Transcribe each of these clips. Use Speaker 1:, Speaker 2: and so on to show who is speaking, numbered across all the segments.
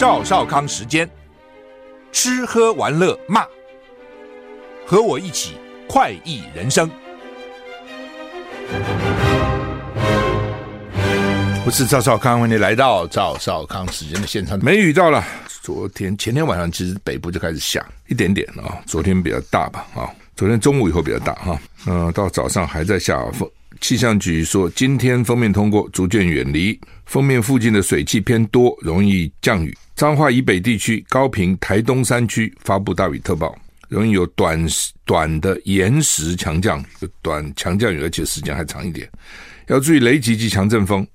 Speaker 1: 赵少康时间，吃喝玩乐骂，和我一起快意人生。我是赵少康，欢迎你来到赵少康时间的现场。梅雨到了，昨天前天晚上其实北部就开始下一点点啊、哦，昨天比较大吧啊、哦，昨天中午以后比较大哈，嗯、呃，到早上还在下风。气象局说，今天封面通过，逐渐远离封面附近的水汽偏多，容易降雨。彰化以北地区、高屏、台东山区发布大雨特报，容易有短短的延时强降雨，短强降雨，而且时间还长一点。要注意雷击及强阵风。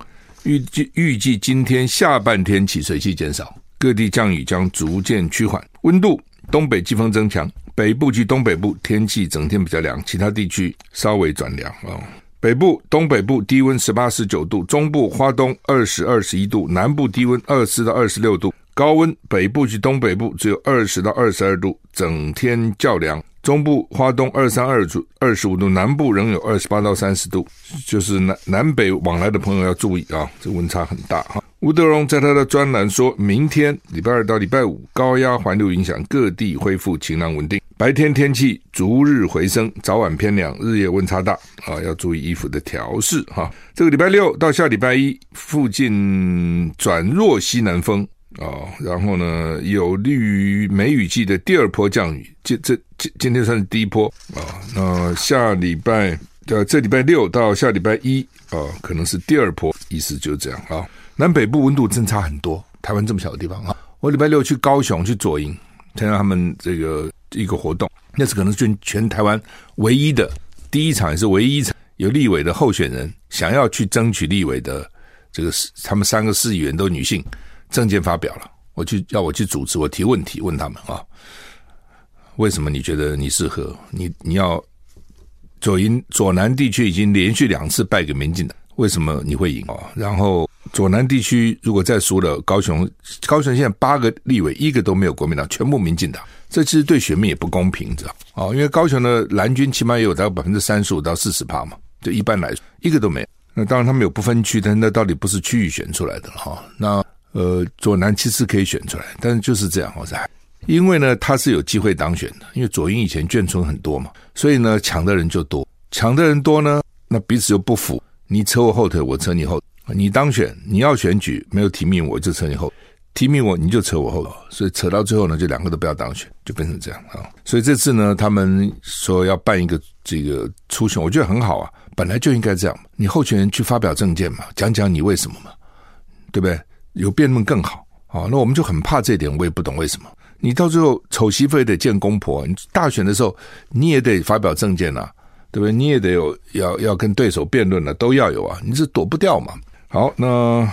Speaker 1: 预计预计今天下半天起水汽减少，各地降雨将逐渐趋缓。温度东北季风增强，北部及东北部天气整天比较凉，其他地区稍微转凉啊。北部、东北部低温十八、十九度，中部、花东二十二、十一度，南部低温二十到二十六度，高温北部及东北部只有二十到二十二度，整天较凉。中部、花东二三二度、二十五度，南部仍有二十八到三十度，就是南南北往来的朋友要注意啊，这温差很大哈。吴德荣在他的专栏说，明天礼拜二到礼拜五，高压环流影响，各地恢复晴朗稳定。白天天气逐日回升，早晚偏凉，日夜温差大啊，要注意衣服的调试哈。这个礼拜六到下礼拜一附近转弱西南风啊，然后呢，有利于梅雨季的第二波降雨。这这今今天算是第一波啊，那下礼拜呃这礼拜六到下礼拜一啊，可能是第二波，意思就是这样啊。南北部温度真差很多，台湾这么小的地方啊，我礼拜六去高雄去左营参加他们这个。一个活动，那是可能是全全台湾唯一的第一场，也是唯一一场有立委的候选人想要去争取立委的这个，他们三个市议员都女性，政见发表了，我去要我去主持，我提问题问他们啊，为什么你觉得你适合？你你要左营左南地区已经连续两次败给民进党，为什么你会赢啊？然后左南地区如果再输了，高雄高雄现在八个立委一个都没有国民党，全部民进党。这其实对选民也不公平，知道哦，因为高雄的蓝军起码也有大概百分之三十五到四十趴嘛，就一般来说一个都没有。那当然他们有不分区，但那到底不是区域选出来的哈。那呃左南其实可以选出来，但是就是这样，我猜，因为呢他是有机会当选的，因为左英以前眷村很多嘛，所以呢抢的人就多，抢的人多呢，那彼此又不服，你扯我后腿，我扯你后，你当选你要选举没有提名我就扯你后。提名我，你就扯我后，所以扯到最后呢，就两个都不要当选，就变成这样啊。所以这次呢，他们说要办一个这个初选，我觉得很好啊，本来就应该这样。你候选人去发表政见嘛，讲讲你为什么嘛，对不对？有辩论更好啊。那我们就很怕这一点，我也不懂为什么。你到最后丑媳妇也得见公婆，你大选的时候你也得发表政见啊，对不对？你也得有要要跟对手辩论了，都要有啊，你是躲不掉嘛。好，那。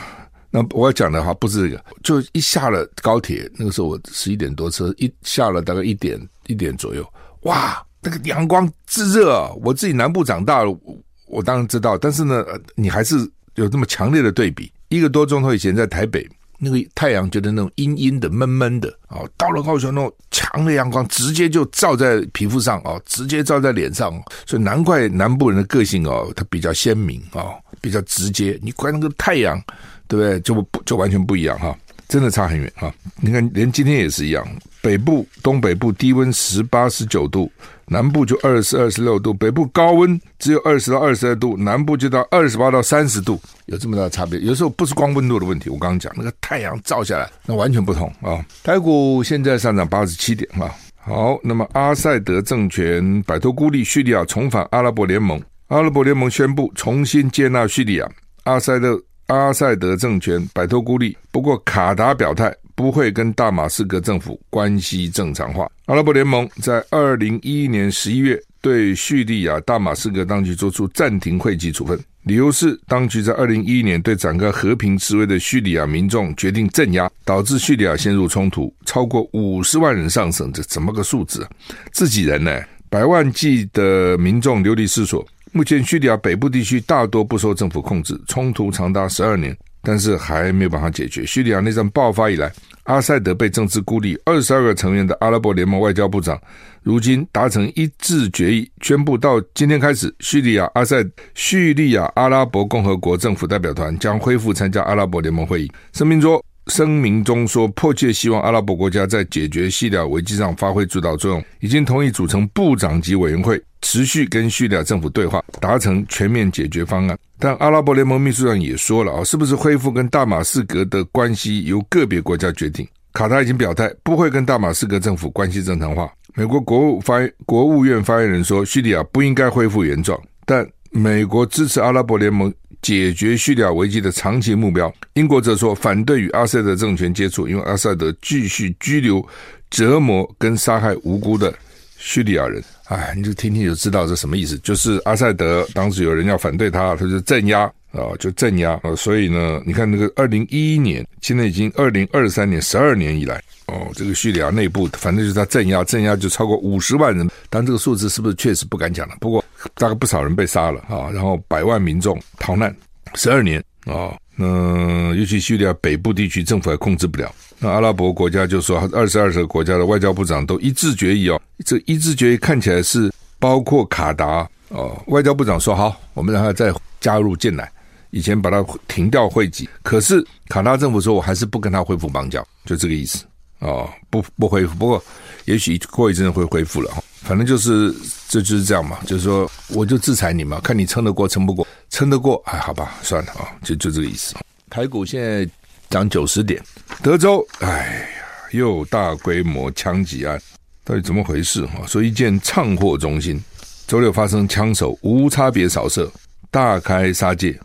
Speaker 1: 那我要讲的话不是这个，就一下了高铁，那个时候我十一点多车一下了，大概一点一点左右，哇，那个阳光炙热啊！我自己南部长大了，我，我当然知道，但是呢，你还是有这么强烈的对比。一个多钟头以前在台北，那个太阳觉得那种阴阴的、闷闷的啊，到了高雄那种强的阳光直接就照在皮肤上啊，直接照在脸上，所以难怪南部人的个性哦，他比较鲜明啊，比较直接。你管那个太阳。对不对？就不就完全不一样哈，真的差很远哈。你看，连今天也是一样，北部、东北部低温十八、十九度，南部就二十二、十六度。北部高温只有二十到二十二度，南部就到二十八到三十度，有这么大的差别。有时候不是光温度的问题，我刚刚讲那个太阳照下来，那完全不同啊。台股现在上涨八十七点啊。好，那么阿塞德政权摆脱孤立，叙利亚重返阿拉伯联盟。阿拉伯联盟宣布重新接纳叙利亚。阿塞德。阿塞德政权摆脱孤立，不过卡达表态不会跟大马士革政府关系正常化。阿拉伯联盟在二零一一年十一月对叙利亚大马士革当局作出暂停会籍处分，理由是当局在二零一一年对展开和平示威的叙利亚民众决定镇压，导致叙利亚陷入冲突，超过五十万人丧生，这怎么个数字？自己人呢？百万计的民众流离失所。目前叙利亚北部地区大多不受政府控制，冲突长达十二年，但是还没有办法解决。叙利亚内战爆发以来，阿塞德被政治孤立，二十二个成员的阿拉伯联盟外交部长如今达成一致决议，宣布到今天开始，叙利亚阿塞叙利亚阿拉伯共和国政府代表团将恢复参加阿拉伯联盟会议。声明说，声明中说，迫切希望阿拉伯国家在解决叙利亚危机上发挥主导作用，已经同意组成部长级委员会，持续跟叙利亚政府对话，达成全面解决方案。但阿拉伯联盟秘书长也说了啊，是不是恢复跟大马士革的关系由个别国家决定。卡塔已经表态不会跟大马士革政府关系正常化。美国国务发国务院发言人说，叙利亚不应该恢复原状，但美国支持阿拉伯联盟。解决叙利亚危机的长期目标，英国则说反对与阿萨德政权接触，因为阿萨德继续拘留、折磨跟杀害无辜的叙利亚人。哎，你就听听就知道这什么意思。就是阿萨德当时有人要反对他，他就镇压啊，就镇压啊。所以呢，你看那个二零一一年，现在已经二零二三年，十二年以来，哦，这个叙利亚内部反正就是他镇压，镇压就超过五十万人。但这个数字是不是确实不敢讲了？不过。大概不少人被杀了啊，然后百万民众逃难十二年啊，那尤其叙利亚北部地区政府还控制不了。那阿拉伯国家就说，二十二个国家的外交部长都一致决议哦，这一致决议看起来是包括卡达哦，外交部长说好，我们让他再加入进来，以前把他停掉会籍，可是卡达政府说我还是不跟他恢复邦交，就这个意思哦，不不恢复，不过也许过一阵会恢复了哈。反正就是，这就是这样嘛，就是说，我就制裁你嘛，看你撑得过撑不过，撑得过，哎，好吧，算了啊，就就这个意思。台股现在涨九十点，德州，哎呀，又大规模枪击案，到底怎么回事？哈，说一件唱货中心周六发生枪手无差别扫射，大开杀戒，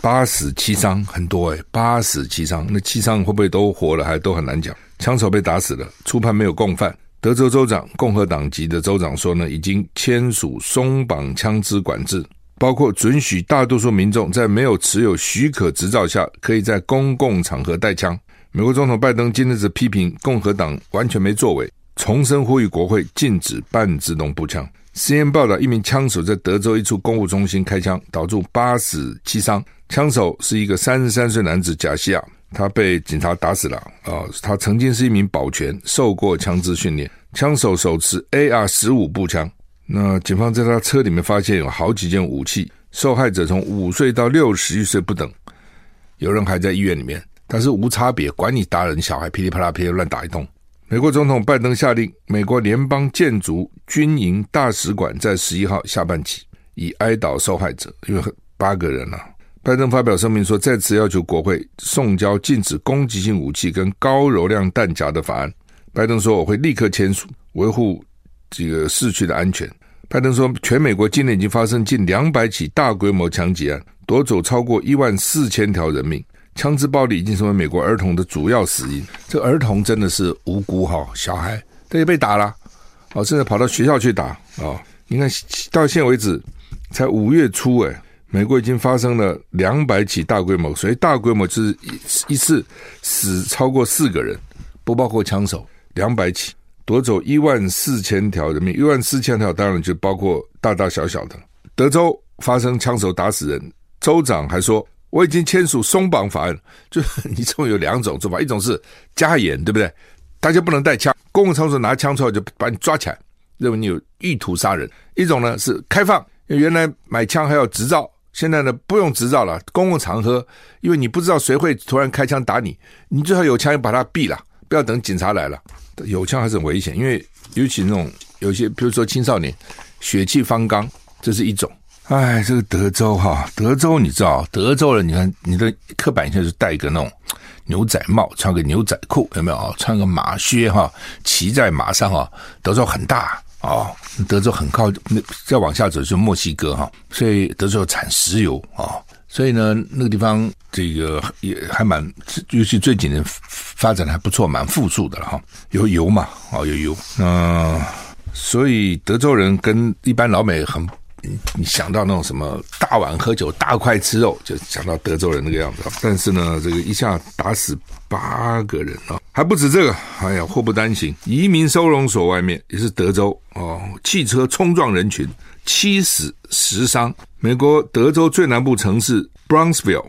Speaker 1: 八死七伤，很多哎，八死七伤，那七伤会不会都活了，还都很难讲。枪手被打死了，初判没有共犯。德州州长，共和党籍的州长说呢，已经签署松绑枪支管制，包括准许大多数民众在没有持有许可执照下，可以在公共场合带枪。美国总统拜登今日则批评共和党完全没作为，重申呼吁国会禁止半自动步枪。CNN 报道，一名枪手在德州一处公务中心开枪，导致八死七伤。枪手是一个三十三岁男子贾西亚。他被警察打死了啊！他曾经是一名保全，受过枪支训练。枪手手持 AR 十五步枪。那警方在他车里面发现有好几件武器。受害者从五岁到六十一岁不等，有人还在医院里面。但是无差别，管你大人小孩，噼里啪啦噼里乱打一通。美国总统拜登下令，美国联邦建筑军营大使馆在十一号下半旗，以哀悼受害者，因为八个人啊。拜登发表声明说，再次要求国会送交禁止攻击性武器跟高容量弹夹的法案。拜登说：“我会立刻签署，维护这个市区的安全。”拜登说：“全美国今年已经发生近两百起大规模枪击案，夺走超过一万四千条人命。枪支暴力已经成为美国儿童的主要死因。这儿童真的是无辜哈，小孩他也被打了，哦，甚至跑到学校去打啊、哦！你看到现在为止，才五月初诶美国已经发生了两百起大规模，所以大规模就是一一次死超过四个人，不包括枪手，两百起夺走一万四千条人命，一万四千条当然就包括大大小小的。德州发生枪手打死人，州长还说我已经签署松绑法案，就 你这么有两种做法，一种是加严，对不对？大家不能带枪，公共场所拿枪出来就把你抓起来，认为你有意图杀人；一种呢是开放，原来买枪还要执照。现在呢，不用执照了，公共场合，因为你不知道谁会突然开枪打你，你最好有枪，就把他毙了，不要等警察来了。有枪还是很危险，因为尤其那种有些，比如说青少年血气方刚，这是一种。哎，这个德州哈，德州你知道，德州人，你看你的刻板印象是戴一个那种牛仔帽，穿个牛仔裤，有没有啊？穿个马靴哈，骑在马上哈，德州很大。啊，德州很靠，那再往下走就是墨西哥哈，所以德州产石油啊、所以呢，那个地方这个也还蛮，尤其最近年发展的还不错，蛮富庶的了哈，有油嘛，哦有油，嗯、所以德州人跟一般老美很，你想到那种什么大碗喝酒、大块吃肉，就想到德州人那个样子，但是呢，这个一下打死八个人啊。还不止这个，哎呀，祸不单行，移民收容所外面也是德州哦，汽车冲撞人群，七死十伤。美国德州最南部城市 Brownsville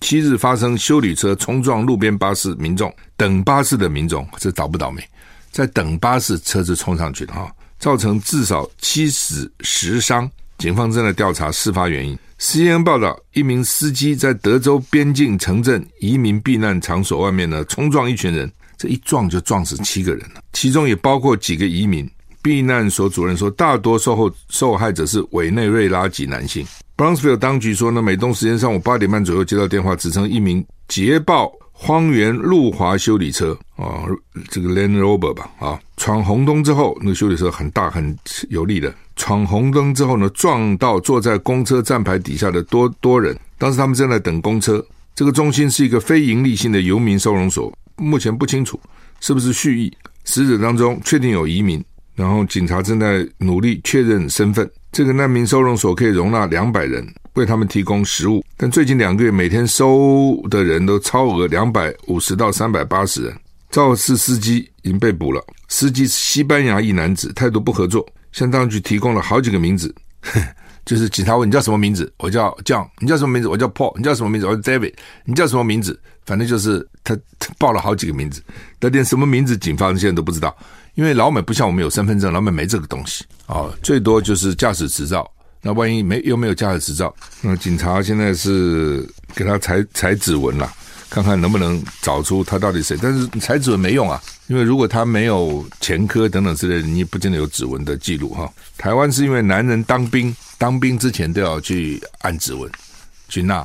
Speaker 1: 七日发生修理车冲撞路边巴士，民众等巴士的民众，这倒不倒霉，在等巴士，车子冲上去的哈，造成至少七死十伤。警方正在调查事发原因。CNN 报道，一名司机在德州边境城镇移民避难场所外面呢，冲撞一群人，这一撞就撞死七个人了，其中也包括几个移民。避难所主任说，大多受后受害者是委内瑞拉籍男性。Brownsville 当局说呢，美东时间上午八点半左右接到电话，指称一名捷豹荒原路滑修理车啊，这个 Land Rover 吧啊，闯红灯之后，那个修理车很大很有力的。闯红灯之后呢，撞到坐在公车站牌底下的多多人。当时他们正在等公车。这个中心是一个非营利性的游民收容所，目前不清楚是不是蓄意。死者当中确定有移民，然后警察正在努力确认身份。这个难民收容所可以容纳两百人，为他们提供食物。但最近两个月每天收的人都超额两百五十到三百八十人。肇事司机已经被捕了，司机是西班牙裔男子，态度不合作。向当局提供了好几个名字，就是警察问你叫什么名字，我叫 John，你叫什么名字？我叫 Paul，你叫什么名字？我叫 David，你叫什么名字？反正就是他，他报了好几个名字，但连什么名字警方现在都不知道，因为老美不像我们有身份证，老美没这个东西啊，最多就是驾驶执照。那万一没又没有驾驶执照，那警察现在是给他采采指纹了。看看能不能找出他到底谁，但是采指纹没用啊，因为如果他没有前科等等之类的，你也不见得有指纹的记录哈。台湾是因为男人当兵，当兵之前都要去按指纹，去纳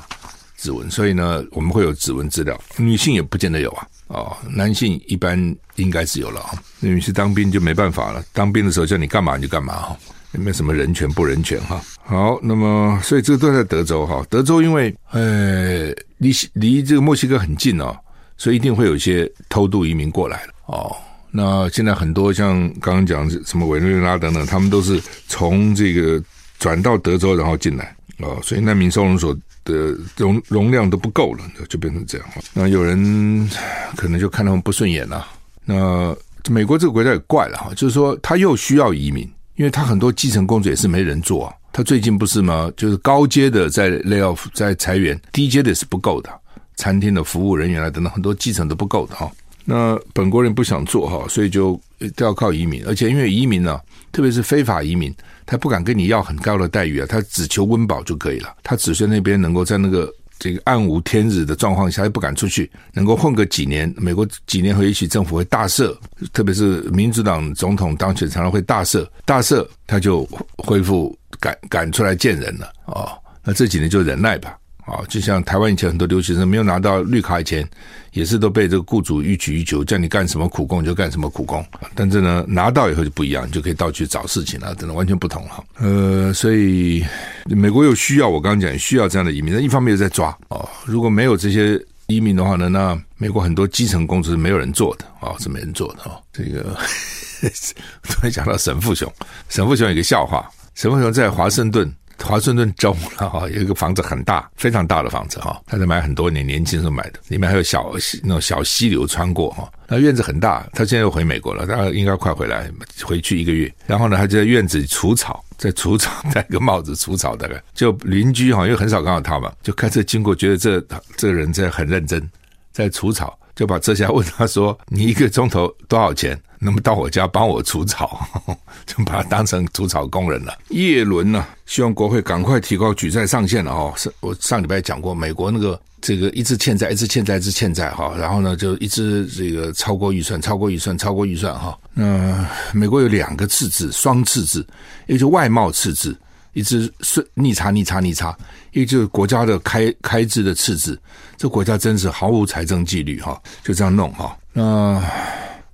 Speaker 1: 指纹，所以呢，我们会有指纹资料。女性也不见得有啊，哦，男性一般应该是有了啊。女性当兵就没办法了，当兵的时候叫你干嘛你就干嘛哈。也没有什么人权不人权哈？好，那么所以这个都在德州哈。德州因为呃离离这个墨西哥很近哦，所以一定会有一些偷渡移民过来哦。那现在很多像刚刚讲什么委内瑞拉等等，他们都是从这个转到德州然后进来哦，所以难民收容所的容容量都不够了，就变成这样。那有人可能就看他们不顺眼了。那美国这个国家也怪了哈，就是说他又需要移民。因为他很多基层工作也是没人做啊，他最近不是吗？就是高阶的在 lay off 在裁员，低阶的是不够的，餐厅的服务人员啊等等，很多基层都不够的哈。那本国人不想做哈，所以就都要靠移民，而且因为移民呢，特别是非法移民，他不敢跟你要很高的待遇啊，他只求温饱就可以了，他只是那边能够在那个。这个暗无天日的状况下，又不敢出去，能够混个几年，美国几年后也许政府会大赦，特别是民主党总统当选，常常会大赦，大赦他就恢复赶赶出来见人了哦，那这几年就忍耐吧。啊，就像台湾以前很多留学生没有拿到绿卡以前，也是都被这个雇主欲取欲求，叫你干什么苦工就干什么苦工。但是呢，拿到以后就不一样，就可以到处找事情了，真的完全不同哈。呃，所以美国又需要我刚刚讲需要这样的移民，那一方面又在抓哦。如果没有这些移民的话呢，那美国很多基层工作是没有人做的啊，是没人做的啊。这个 突然讲到沈富雄，沈富雄有个笑话，沈富雄在华盛顿。华盛顿州哈有一个房子很大，非常大的房子哈，他在买很多年，年轻时候买的，里面还有小那种小溪流穿过哈，那院子很大。他现在又回美国了，他应该快回来，回去一个月。然后呢，他就在院子里除草，在除草，戴个帽子除草，大概就邻居哈，因为很少看到他嘛，就开车经过，觉得这这个人在很认真，在除草，就把车下问他说：“你一个钟头多少钱？”那么到我家帮我除草，就把他当成除草工人了。叶伦呢，希望国会赶快提高举债上限了哦。是我上礼拜讲过，美国那个这个一直欠债，一直欠债，一直欠债哈。然后呢，就一直这个超过预算，超过预算，超过预算哈。那美国有两个赤字，双赤字，一个就外贸赤字，一直是逆差逆差逆差，一个就是国家的开开支的赤字。这国家真是毫无财政纪律哈，就这样弄哈。那。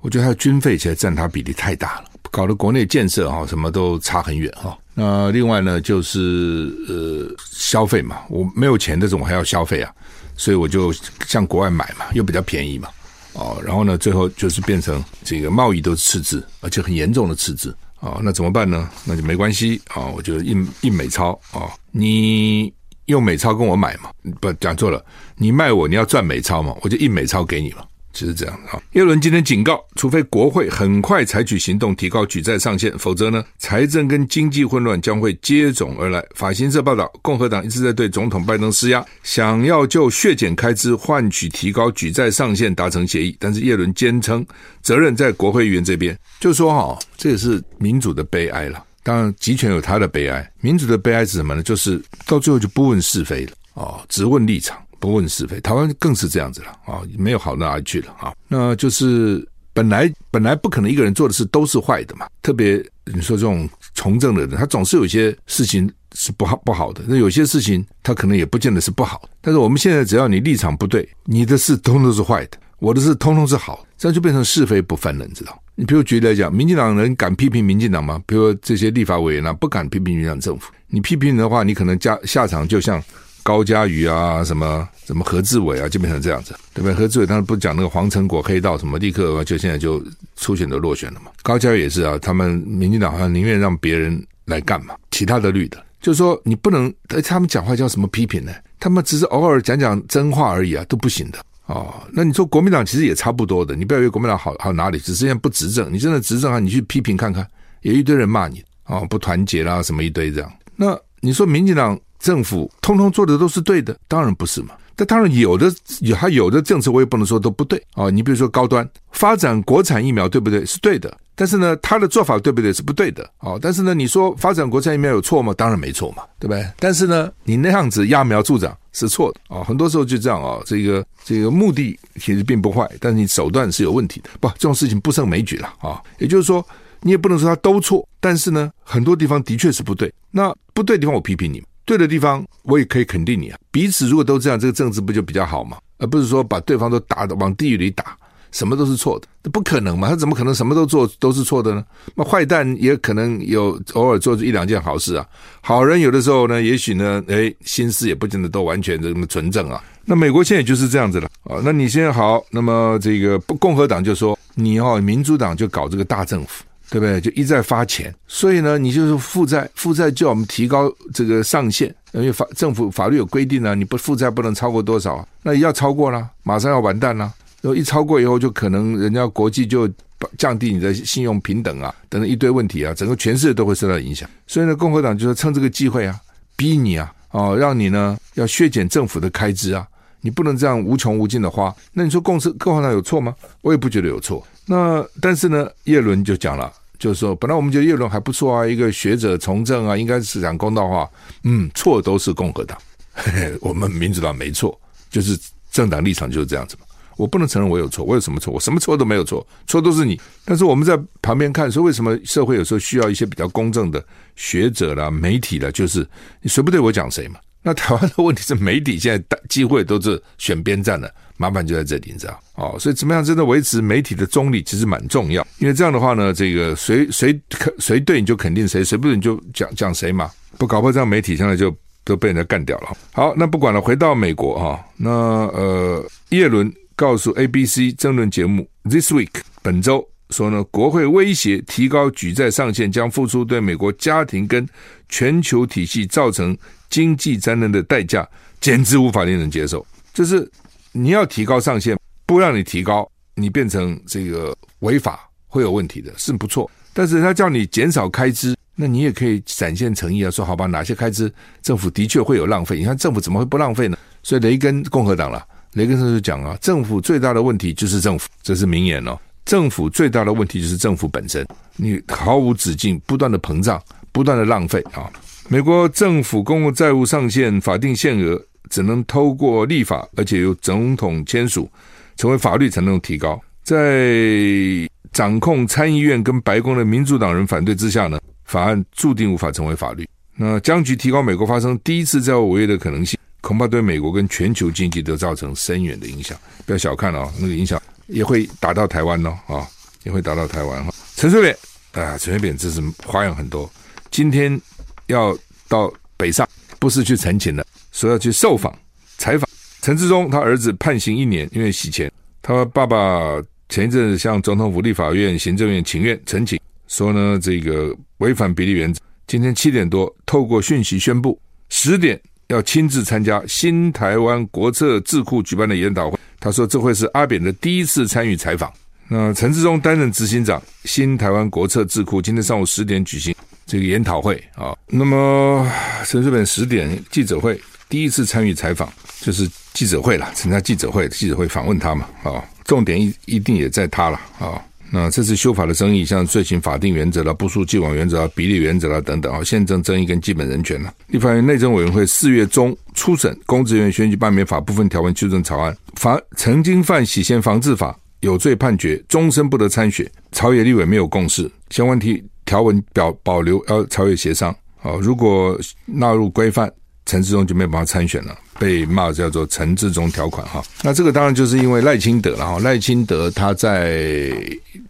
Speaker 1: 我觉得他的军费其实占他比例太大了，搞得国内建设哈什么都差很远哈。那另外呢，就是呃消费嘛，我没有钱，但是我还要消费啊，所以我就向国外买嘛，又比较便宜嘛。哦，然后呢，最后就是变成这个贸易都是赤字，而且很严重的赤字。哦，那怎么办呢？那就没关系啊，我就印印美钞啊，你用美钞跟我买嘛，不讲错了，你卖我你要赚美钞嘛，我就印美钞给你嘛。就是这样啊！耶伦今天警告，除非国会很快采取行动提高举债上限，否则呢，财政跟经济混乱将会接踵而来。法新社报道，共和党一直在对总统拜登施压，想要就削减开支换取提高举债上限达成协议，但是耶伦坚称责任在国会议员这边，就说哈，这也是民主的悲哀了。当然，集权有他的悲哀，民主的悲哀是什么呢？就是到最后就不问是非了哦，只问立场，不问是非。台湾更是这样子了啊，没有好到哪里去了啊。那就是本来本来不可能一个人做的事都是坏的嘛。特别你说这种从政的人，他总是有些事情是不好不好的，那有些事情他可能也不见得是不好。但是我们现在只要你立场不对，你的事通通是坏的，我的事通通是好，这样就变成是非不分了，你知道？你比如举例来讲，民进党人敢批评民进党吗？比如这些立法委员啊，不敢批评民进党政府。你批评的话，你可能下下场就像高嘉瑜啊，什么什么何志伟啊，就变成这样子，对不对？何志伟当时不讲那个黄成果黑道什么，立刻就现在就初选都落选了嘛。高嘉瑜也是啊，他们民进党好像宁愿让别人来干嘛，其他的绿的，就是说你不能，他们讲话叫什么批评呢？他们只是偶尔讲讲真话而已啊，都不行的。哦，那你说国民党其实也差不多的，你不要以为国民党好好哪里，只是现在不执政。你真的执政啊，你去批评看看，有一堆人骂你哦，不团结啦，什么一堆这样。那你说民进党政府通通做的都是对的，当然不是嘛。但当然有的有他有的政策，我也不能说都不对哦。你比如说高端发展国产疫苗，对不对？是对的。但是呢，他的做法对不对？是不对的哦。但是呢，你说发展国产疫苗有错吗？当然没错嘛，对不对？但是呢，你那样子揠苗助长是错的哦。很多时候就这样哦。这个这个目的其实并不坏，但是你手段是有问题的。不，这种事情不胜枚举了啊。也就是说，你也不能说他都错，但是呢，很多地方的确是不对。那不对地方我批评你们，对的地方我也可以肯定你啊。彼此如果都这样，这个政治不就比较好吗？而不是说把对方都打的往地狱里打。什么都是错的，这不可能嘛？他怎么可能什么都做都是错的呢？那坏蛋也可能有偶尔做一两件好事啊。好人有的时候呢，也许呢，诶，心思也不见得都完全这么纯正啊。那美国现在就是这样子了啊。那你现在好，那么这个共和党就说你哦，民主党就搞这个大政府，对不对？就一再发钱，所以呢，你就是负债，负债就要我们提高这个上限，因为法政府法律有规定啊，你不负债不能超过多少，啊那要超过了，马上要完蛋了。然后一超过以后，就可能人家国际就降低你的信用平等啊，等等一堆问题啊，整个全世界都会受到影响。所以呢，共和党就是趁这个机会啊，逼你啊，哦，让你呢要削减政府的开支啊，你不能这样无穷无尽的花。那你说共和共和党有错吗？我也不觉得有错。那但是呢，叶伦就讲了，就是说本来我们觉得叶伦还不错啊，一个学者从政啊，应该是讲公道话。嗯，错都是共和党，嘿嘿，我们民主党没错，就是政党立场就是这样子嘛。我不能承认我有错，我有什么错？我什么错都没有错，错都是你。但是我们在旁边看，说为什么社会有时候需要一些比较公正的学者啦、媒体啦，就是你谁不对我讲谁嘛？那台湾的问题是媒体现在机会都是选边站的，麻烦就在这里，你知道？哦，所以怎么样真的维持媒体的中立，其实蛮重要。因为这样的话呢，这个谁谁谁对你就肯定谁，谁不对你就讲讲谁嘛。不搞破这样媒体现在就都被人家干掉了。好，那不管了，回到美国哈，那呃叶伦。告诉 ABC 争论节目 This Week 本周说呢，国会威胁提高举债上限，将付出对美国家庭跟全球体系造成经济灾难的代价，简直无法令人接受。就是你要提高上限，不让你提高，你变成这个违法会有问题的，是不错。但是他叫你减少开支，那你也可以展现诚意啊，说好吧，哪些开支政府的确会有浪费？你看政府怎么会不浪费呢？所以雷根共和党了。雷根森就讲啊，政府最大的问题就是政府，这是名言哦。政府最大的问题就是政府本身，你毫无止境、不断的膨胀、不断的浪费啊。美国政府公共债务上限法定限额只能透过立法，而且由总统签署成为法律才能提高。在掌控参议院跟白宫的民主党人反对之下呢，法案注定无法成为法律。那僵局提高美国发生第一次债务违约的可能性。恐怕对美国跟全球经济都造成深远的影响，不要小看了哦，那个影响也会打到台湾哦，啊，也会打到台湾哈。陈水扁啊，陈水扁这是花样很多，今天要到北上，不是去陈情了，说要去受访采访。陈志忠他儿子判刑一年，因为洗钱。他爸爸前一阵子向总统府、立法院、行政院请愿陈情，说呢这个违反比例原则。今天七点多透过讯息宣布，十点。要亲自参加新台湾国策智库举办的研讨会，他说这会是阿扁的第一次参与采访。那陈志忠担任执行长，新台湾国策智库今天上午十点举行这个研讨会啊。那么陈水扁十点记者会第一次参与采访，就是记者会了，参加记者会，记者会访问他嘛啊，重点一一定也在他了啊。那这次修法的争议，像罪行法定原则啦、不溯既往原则啦、比例原则啦等等啊，宪政争议跟基本人权了。立法院内政委员会四月中初审公职人员选举罢免法部分条文修正草案，法曾经犯洗钱防治法有罪判决，终身不得参选。朝野立委没有共识，相关题条文表保留，要朝野协商。好，如果纳入规范。陈志忠就没有办法参选了，被骂叫做陈志忠条款哈。那这个当然就是因为赖清德了哈。赖清德他在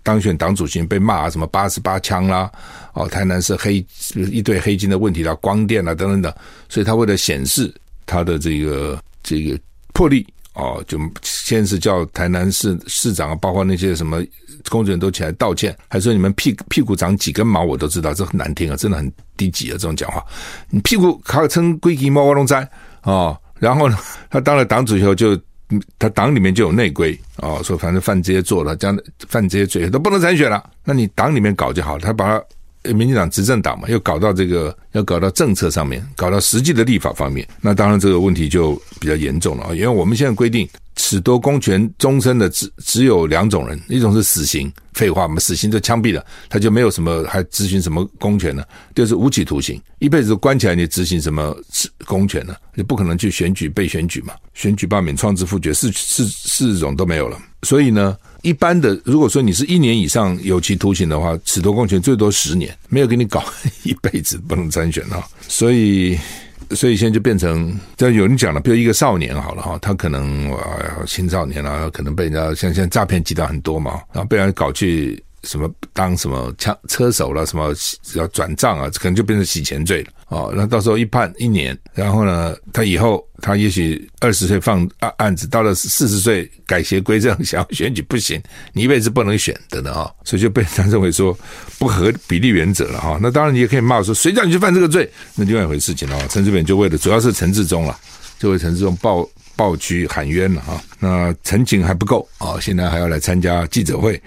Speaker 1: 当选党主席被骂什么八十八枪啦，哦，台南是黑一堆黑金的问题啦，光电啦等等等，所以他为了显示他的这个这个魄力。哦，就先是叫台南市市长啊，包括那些什么工作人员都起来道歉，还说你们屁屁股长几根毛我都知道，这很难听啊，真的很低级啊，这种讲话。你屁股靠撑龟皮猫窝龙灾哦，然后呢，他当了党主席后就他党里面就有内规哦，说反正犯这些做了，这样犯这些罪都不能参选了，那你党里面搞就好了，他把他。民进党执政党嘛，又搞到这个，要搞到政策上面，搞到实际的立法方面，那当然这个问题就比较严重了啊。因为我们现在规定，褫夺公权终身的只只有两种人，一种是死刑，废话嘛，死刑就枪毙了，他就没有什么还执行什么公权呢？就是无期徒刑，一辈子都关起来，你执行什么公权呢？你不可能去选举被选举嘛，选举罢免、创制、复决，四四四种都没有了，所以呢。一般的，如果说你是一年以上有期徒刑的话，褫夺公权最多十年，没有给你搞 一辈子不能参选啊。所以，所以现在就变成，这有人讲了，比如一个少年好了哈，他可能啊青少年啊，可能被人家像现在诈骗集团很多嘛，然后被人搞去。什么当什么枪车手了？什么要转账啊？可能就变成洗钱罪了哦。那到时候一判一年，然后呢，他以后他也许二十岁放案案子，到了四十岁改邪归正，想要选举不行，你一辈子不能选的呢啊！所以就被他认为说不合比例原则了哈。那当然你也可以骂说，谁叫你去犯这个罪？那另外一回事情了。陈志远就为了主要是陈志忠了，就为陈志忠抱抱屈喊冤了哈。那陈景还不够啊，现在还要来参加记者会。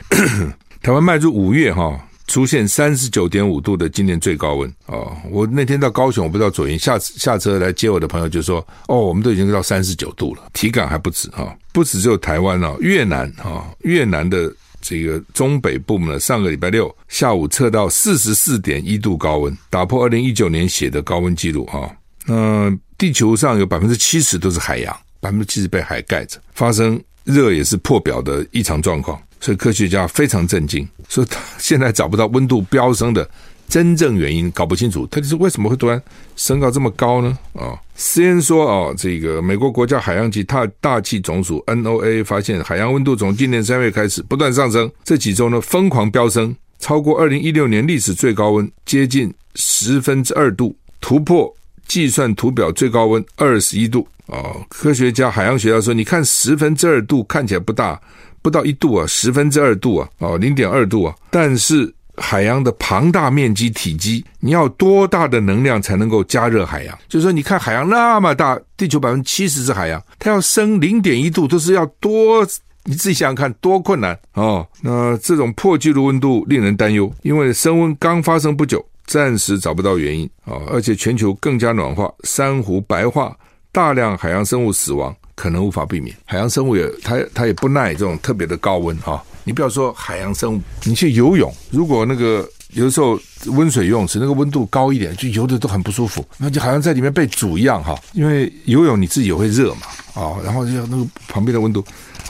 Speaker 1: 台湾迈入五月哈，出现三十九点五度的今年最高温哦。我那天到高雄，我不知道左营下下车来接我的朋友就说：“哦，我们都已经到三十九度了，体感还不止哈，不止只有台湾哦，越南哈，越南的这个中北部呢，上个礼拜六下午测到四十四点一度高温，打破二零一九年写的高温记录哈。那地球上有百分之七十都是海洋，百分之七十被海盖着，发生热也是破表的异常状况。”所以科学家非常震惊，说他现在找不到温度飙升的真正原因，搞不清楚，他就是为什么会突然升高这么高呢？啊，CNN 说啊，这个美国国家海洋及大大气总署 N O A 发现，海洋温度从今年三月开始不断上升，这几周呢疯狂飙升，超过二零一六年历史最高温，接近十分之二度，突破计算图表最高温二十一度。啊，科学家海洋学家说，你看十分之二度看起来不大。不到一度啊，十分之二度啊，哦，零点二度啊。但是海洋的庞大面积体积，你要多大的能量才能够加热海洋？就是说，你看海洋那么大，地球百分之七十是海洋，它要升零点一度，都是要多，你自己想想看，多困难哦。那这种破纪录温度令人担忧，因为升温刚发生不久，暂时找不到原因啊，哦，而且全球更加暖化，珊瑚白化，大量海洋生物死亡。可能无法避免，海洋生物也，它它也不耐这种特别的高温哈。你不要说海洋生物，你去游泳，如果那个有的时候温水游泳池那个温度高一点，就游的都很不舒服，那就好像在里面被煮一样哈。因为游泳你自己也会热嘛，啊，然后就那个旁边的温度，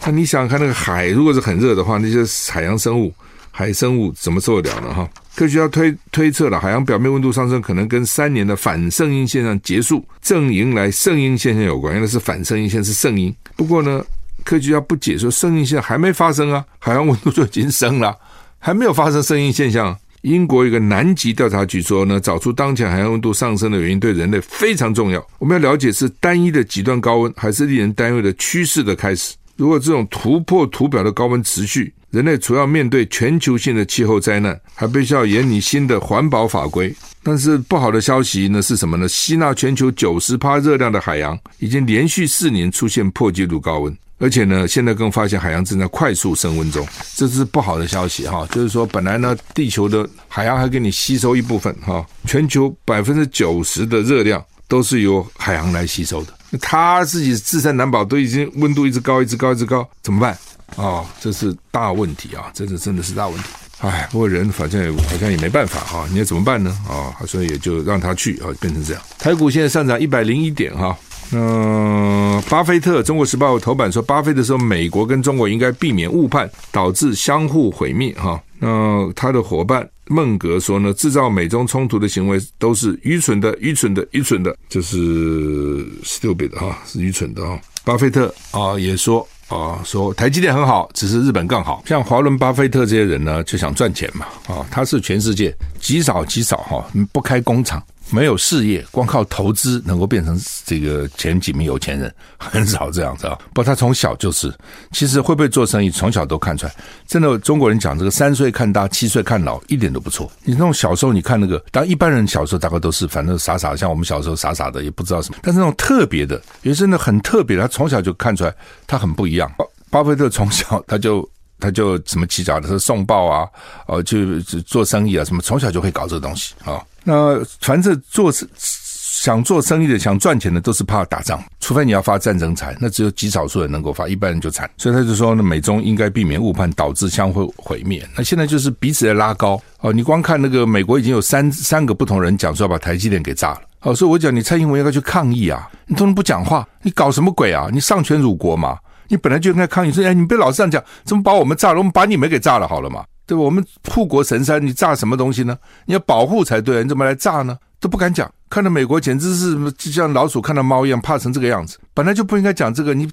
Speaker 1: 那你想想看那个海如果是很热的话，那些海洋生物。海生物怎么受得了呢？哈，科学家推推测了海洋表面温度上升可能跟三年的反圣婴现象结束，正迎来圣婴现象有关。原来是反圣婴，现在是圣婴。不过呢，科学家不解说圣婴现象还没发生啊，海洋温度就已经升了，还没有发生圣婴现象。英国一个南极调查局说呢，找出当前海洋温度上升的原因对人类非常重要。我们要了解是单一的极端高温，还是令人担忧的趋势的开始。如果这种突破图表的高温持续，人类除要面对全球性的气候灾难，还必须要研拟新的环保法规。但是不好的消息呢是什么呢？吸纳全球九十趴热量的海洋，已经连续四年出现破纪录高温，而且呢，现在更发现海洋正在快速升温中。这是不好的消息哈，就是说本来呢，地球的海洋还给你吸收一部分哈，全球百分之九十的热量都是由海洋来吸收的。他自己自身难保，都已经温度一直高，一直高，一直高，怎么办？哦，这是大问题啊，这是真的是大问题。哎，不过人反正好像也没办法哈，你要怎么办呢？啊，所以也就让他去啊，变成这样。台股现在上涨一百零一点哈。嗯，巴菲特《中国时报》头版说，巴菲特说美国跟中国应该避免误判，导致相互毁灭哈。那他的伙伴孟格说呢，制造美中冲突的行为都是愚蠢的，愚蠢的，愚蠢的，就是 stupid 哈，是愚蠢的哈。巴菲特啊也说。啊，说台积电很好，只是日本更好。像华伦巴菲特这些人呢，就想赚钱嘛。啊，他是全世界极少极少哈，不开工厂，没有事业，光靠投资能够变成这个前几名有钱人，很少这样子啊。不过他从小就是，其实会不会做生意，从小都看出来。真的，中国人讲这个三岁看大，七岁看老，一点都不错。你那种小时候，你看那个，当一般人小时候大概都是反正傻傻，像我们小时候傻傻的，也不知道什么。但是那种特别的，也是真的很特别，他从小就看出来，他很不一样。巴菲特从小他就 他就什么起早的时候送报啊，呃，就做生意啊，什么从小就会搞这个东西啊。那凡是做想做生意的、想赚钱的，都是怕打仗，除非你要发战争财，那只有极少数人能够发，一般人就惨。所以他就说，那美中应该避免误判，导致相互毁灭。那现在就是彼此在拉高哦。你光看那个美国已经有三三个不同人讲说要把台积电给炸了。哦，所以我讲你蔡英文应该去抗议啊，你都能不讲话，你搞什么鬼啊？你丧权辱国嘛？你本来就应该抗议说，哎，你别老是这样讲，怎么把我们炸了？我们把你们给炸了好了嘛，对吧？我们护国神山，你炸什么东西呢？你要保护才对，你怎么来炸呢？都不敢讲，看到美国简直是就像老鼠看到猫一样，怕成这个样子。本来就不应该讲这个，你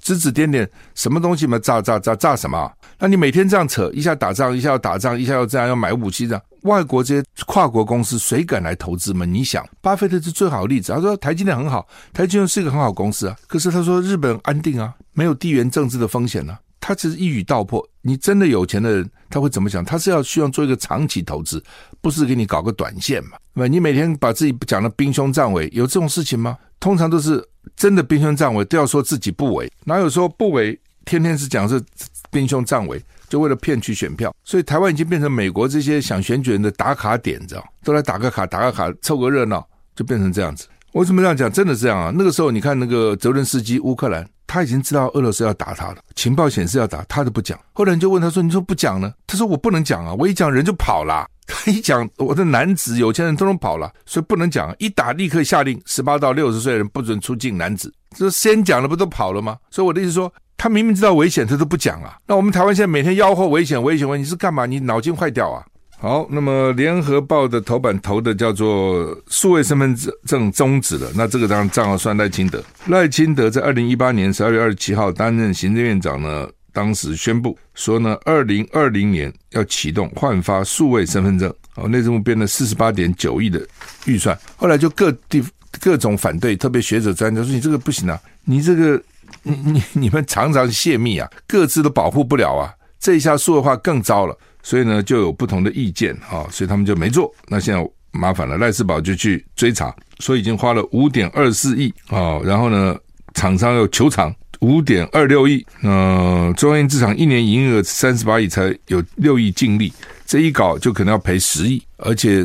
Speaker 1: 指指点点什么东西嘛？炸炸炸炸什么？那你每天这样扯，一下打仗，一下要打仗，一下要这样要买武器这样。外国这些跨国公司谁敢来投资吗？你想，巴菲特是最好的例子。他说台积电很好，台积电是一个很好公司啊。可是他说日本安定啊，没有地缘政治的风险呢、他其实一语道破。你真的有钱的人，他会怎么想？他是要希望做一个长期投资，不是给你搞个短线嘛？那你每天把自己讲的兵凶战危，有这种事情吗？通常都是真的兵凶战危，都要说自己不为，哪有说不为？天天是讲是兵凶战危。就为了骗取选票，所以台湾已经变成美国这些想选举人的打卡点，知道？都来打个卡，打个卡，凑个热闹，就变成这样子。为什么这样讲？真的这样啊！那个时候，你看那个泽伦斯基，乌克兰，他已经知道俄罗斯要打他了，情报显示要打，他都不讲。后来人就问他说：“你说不讲呢？”他说：“我不能讲啊，我一讲人就跑了。他 一讲，我的男子有钱人都能跑了，所以不能讲。一打立刻下令，十八到六十岁人不准出境，男子这先讲了不都跑了吗？所以我的意思说。”他明明知道危险，他都不讲啊。那我们台湾现在每天吆喝危险、危险、危险，你是干嘛？你脑筋坏掉啊？好，那么联合报的头版头的叫做数位身份证终止了。那这个当然账号算赖清德。赖清德在二零一八年十二月二十七号担任行政院长呢，当时宣布说呢，二零二零年要启动换发数位身份证。哦，内政部编了四十八点九亿的预算，后来就各地各种反对，特别学者专家说你这个不行啊，你这个。你你你们常常泄密啊，各自都保护不了啊，这一下数位化更糟了，所以呢就有不同的意见啊，所以他们就没做。那现在麻烦了，赖世宝就去追查，说已经花了五点二四亿啊，然后呢厂商要求偿五点二六亿，呃，中央印制厂一年营业额三十八亿，才有六亿净利，这一搞就可能要赔十亿，而且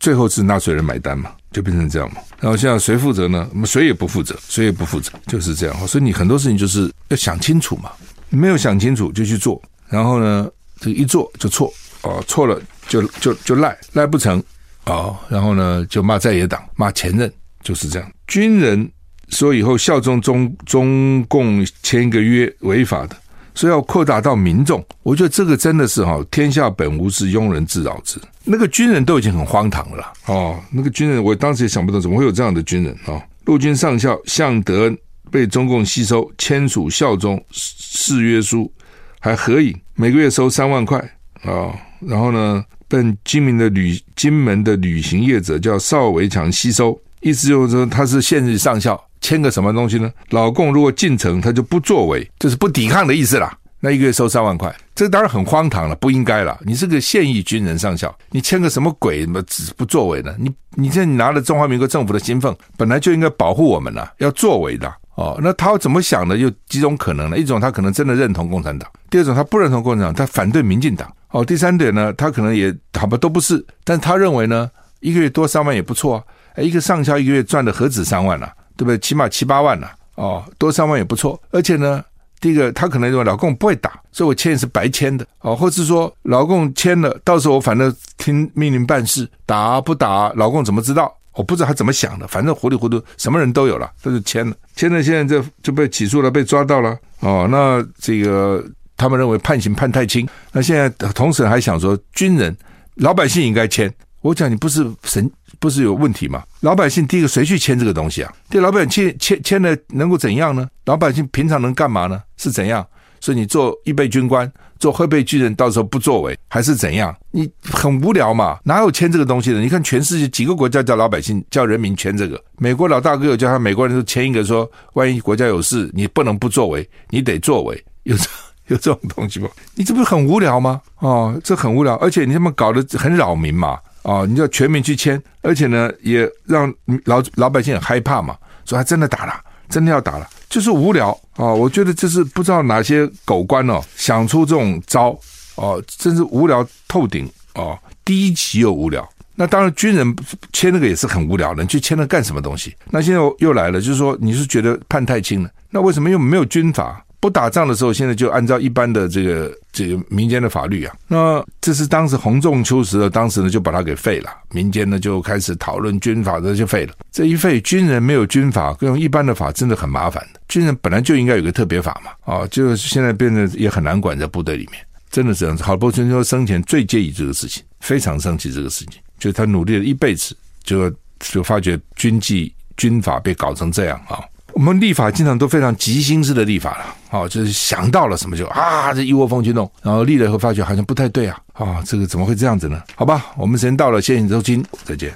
Speaker 1: 最后是纳税人买单嘛。就变成这样嘛，然后现在谁负责呢？我们谁也不负责，谁也不负责，就是这样。所以你很多事情就是要想清楚嘛，没有想清楚就去做，然后呢，这一做就错哦，错了就就就赖赖不成哦，然后呢就骂在野党，骂前任，就是这样。军人说以后效忠中中共签一个约违法的。所以要扩大到民众，我觉得这个真的是哈，天下本无事，庸人自扰之。那个军人都已经很荒唐了哦，那个军人我当时也想不到，怎么会有这样的军人啊？陆军上校向德恩被中共吸收，签署效忠誓约书，还合影，每个月收三万块啊。然后呢，被金门的旅金门的旅行业者叫邵维强吸收，意思就是说他是现役上校。签个什么东西呢？老共如果进城，他就不作为，就是不抵抗的意思啦。那一个月收三万块，这当然很荒唐了，不应该了。你是个现役军人上校，你签个什么鬼？什么只不作为呢？你你现在你拿了中华民国政府的薪俸，本来就应该保护我们了，要作为的哦。那他怎么想的？有几种可能呢？一种他可能真的认同共产党，第二种他不认同共产党，他反对民进党。哦，第三点呢，他可能也好吧都不是，但他认为呢，一个月多三万也不错啊。哎，一个上校一个月赚的何止三万啊？对不对？起码七八万呐，哦，多三万也不错。而且呢，第一个，他可能认为老共不会打，所以我签也是白签的哦，或是说老共签了，到时候我反正听命令办事，打不打，老共怎么知道？我不知道他怎么想的，反正糊里糊涂，什么人都有了，他就签了，签了，现在就就被起诉了，被抓到了哦。那这个他们认为判刑判太轻，那现在同时还想说军人、老百姓应该签。我讲你不是神，不是有问题吗？老百姓第一个谁去签这个东西啊？对老百姓签签签了能够怎样呢？老百姓平常能干嘛呢？是怎样？所以你做预备军官，做后备巨人，到时候不作为还是怎样？你很无聊嘛？哪有签这个东西的？你看全世界几个国家叫老百姓叫人民签这个？美国老大哥有叫他美国人都签一个说，万一国家有事，你不能不作为，你得作为。有这有这种东西吗？你这不是很无聊吗？哦，这很无聊，而且你他妈搞得很扰民嘛。哦，你要全民去签，而且呢，也让老老百姓很害怕嘛，说他真的打了，真的要打了，就是无聊啊、我觉得这是不知道哪些狗官哦想出这种招哦，真是无聊透顶哦，低级又无聊。那当然，军人签那个也是很无聊的，你去签了干什么东西？那现在又来了，就是说你是觉得判太轻了，那为什么又没有军法？不打仗的时候，现在就按照一般的这个这个民间的法律啊。那这是当时洪仲丘时的，当时呢就把它给废了。民间呢就开始讨论军法，这就废了。这一废，军人没有军法，用一般的法真的很麻烦的。军人本来就应该有个特别法嘛，啊，就现在变得也很难管在部队里面，真的是这样子。郝柏村说生前最介意这个事情，非常生气这个事情，就他努力了一辈子，就就发觉军纪军法被搞成这样啊。我们立法经常都非常急心式的立法了，哦，就是想到了什么就啊，这一窝蜂去弄，然后立了以后发觉好像不太对啊，啊，这个怎么会这样子呢？好吧，我们时间到了，谢谢你收听，再见。